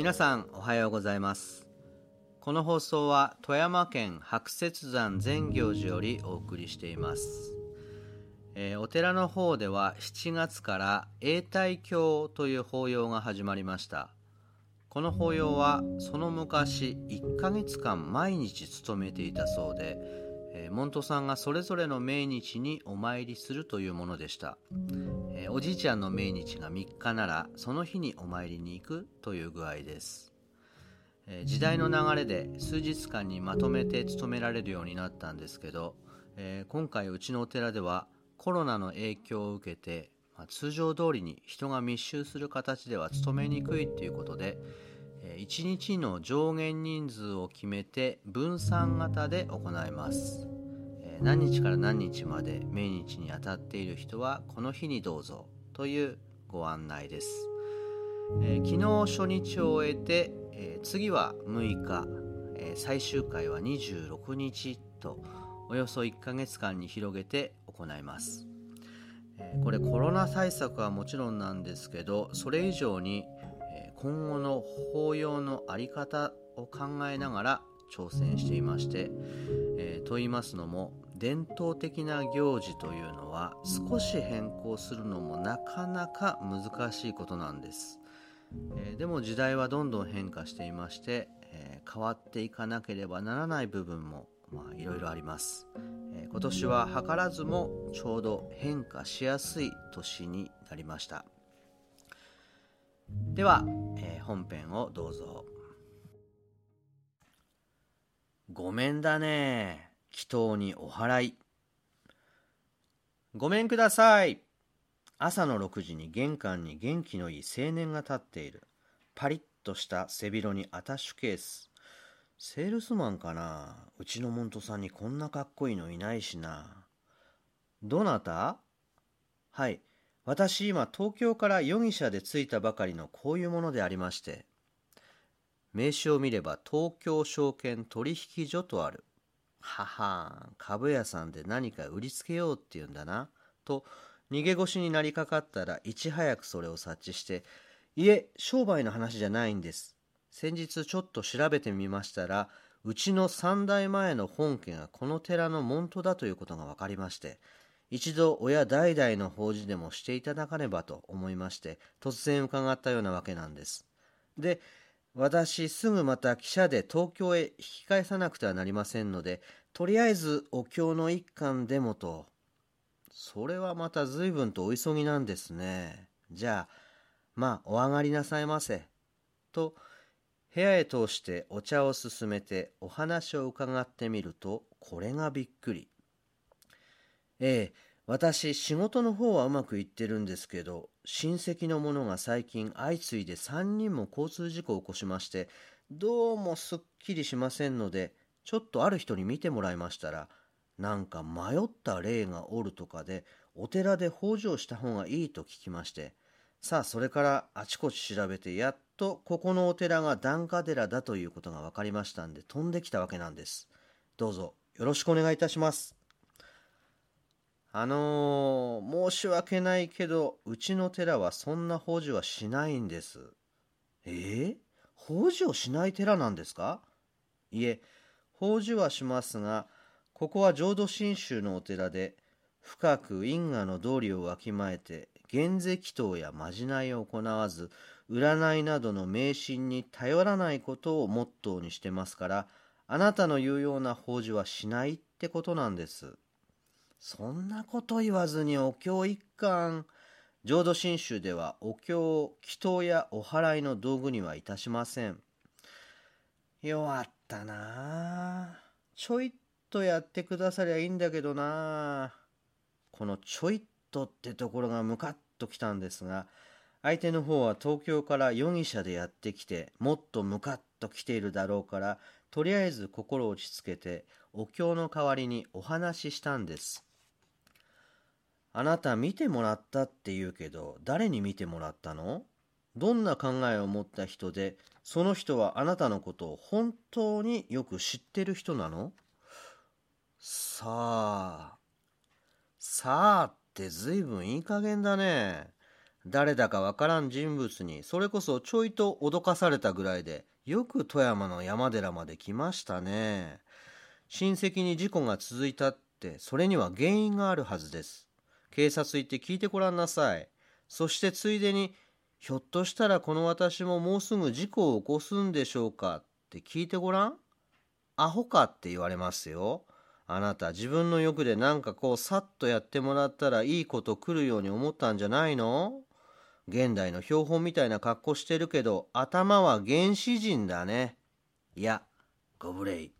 皆さんおはようございます。この放送は富山県白雪山善行寺よりお送りしています、えーお寺の方では7月から永代経という法要が始まりました。この法要はその昔1ヶ月間毎日務めていたそうで、えー門徒さんがそれぞれの命日にお参りするというものでした。おじいちゃんの命日が3日ならその日にお参りに行くという具合です、えー時代の流れで数日間にまとめて勤められるようになったんですけど、えー今回うちのお寺ではコロナの影響を受けて、まあ通常通りに人が密集する形では勤めにくいということで、え1日の上限人数を決めて分散型で行います。何日から何日まで命日に当たっている人はこの日にどうぞというご案内です、えー昨日初日を終えて、えー次は6日、えー最終回は26日とおよそ1ヶ月間に広げて行います、これコロナ対策はもちろんなんですけどそれ以上に今後の法要のあり方を考えながら挑戦していまして、えーと言いますのも伝統的な行事というのは少し変更するのもなかなか難しいことなんです、えーでも時代はどんどん変化していまして、えー変わっていかなければならない部分もまあいろいろあります、えー今年は図らずもちょうど変化しやすい年になりました。では、えー本編をどうぞ。ごめんだね祈祷にお祓い。ごめんください。朝の6時に玄関に元気のいい青年が立っている。パリッとした背広にアタッシュケース。セールスマンかな。うちのモントさんにこんなかっこいいのいないしな。どなた？はい。私今東京から容疑者で着いたばかりのこういうものでありまして。名刺を見れば東京証券取引所とある。ははん株屋さんで何か売りつけようっていうんだなと逃げ腰になりかかったらいち早くそれを察知していえ商売の話じゃないんです。先日ちょっと調べてみましたらうちの三代前の本家がこの寺の門徒だということが分かりまして一度親代々の法事でもしていただかねばと思いまして突然伺ったようなわけなんです。で私すぐまた汽車で東京へ引き返さなくてはなりませんのでとりあえずお経の一巻でもと。それはまた随分とお急ぎなんですね。じゃあまあお上がりなさいませ。と部屋へ通してお茶を勧めてお話を伺ってみるとこれがびっくり。ええ私仕事の方はうまくいってるんですけど親戚の者が最近相次いで3人も交通事故を起こしましてどうもすっきりしませんのでちょっとある人に見てもらいましたらなんか迷った霊がおるとかでお寺で法事をした方がいいと聞きましてさあそれからあちこち調べてやっとここのお寺が檀家寺だということが分かりましたんで飛んできたわけなんです。どうぞよろしくお願いいたします。あのー申し訳ないけどうちの寺はそんな法事はしないんです。えー、法事をしない寺なんですか？いえ法事はしますがここは浄土真宗のお寺で深く因果の道理をわきまえて現世祈祷やまじないを行わず占いなどの迷信に頼らないことをモットーにしてますからあなたの言うような法事はしないってことなんです。そんなこと言わずにお経一貫浄土真宗ではお経祈祷やお祓いの道具にはいたしません。弱ったな。あちょいっとやってくださりゃいいんだけどな。あこのちょいっとってところがムカッときたんですが相手の方は東京から容疑者でやってきてもっとムカッと来ているだろうからとりあえず心を落ち着けてお経の代わりにお話ししたんです。あなた見てもらったって言うけど誰に見てもらったの？どんな考えを持った人でその人はあなたのことを本当によく知ってる人なの？さあさあって随分いい加減だね。誰だかわからん人物にそれこそちょいと脅かされたぐらいでよく富山の山寺まで来ましたね。親戚に事故が続いたってそれには原因があるはずです。警察行って聞いてごらんなさいそしてついでにひょっとしたらこの私ももうすぐ事故を起こすんでしょうかって聞いてごらんアホかって言われますよあなた自分の欲でなんかこうさっとやってもらったらいいこと来るように思ったんじゃないの？現代の標本みたいな格好してるけど頭は原始人だね。いや、ご無礼。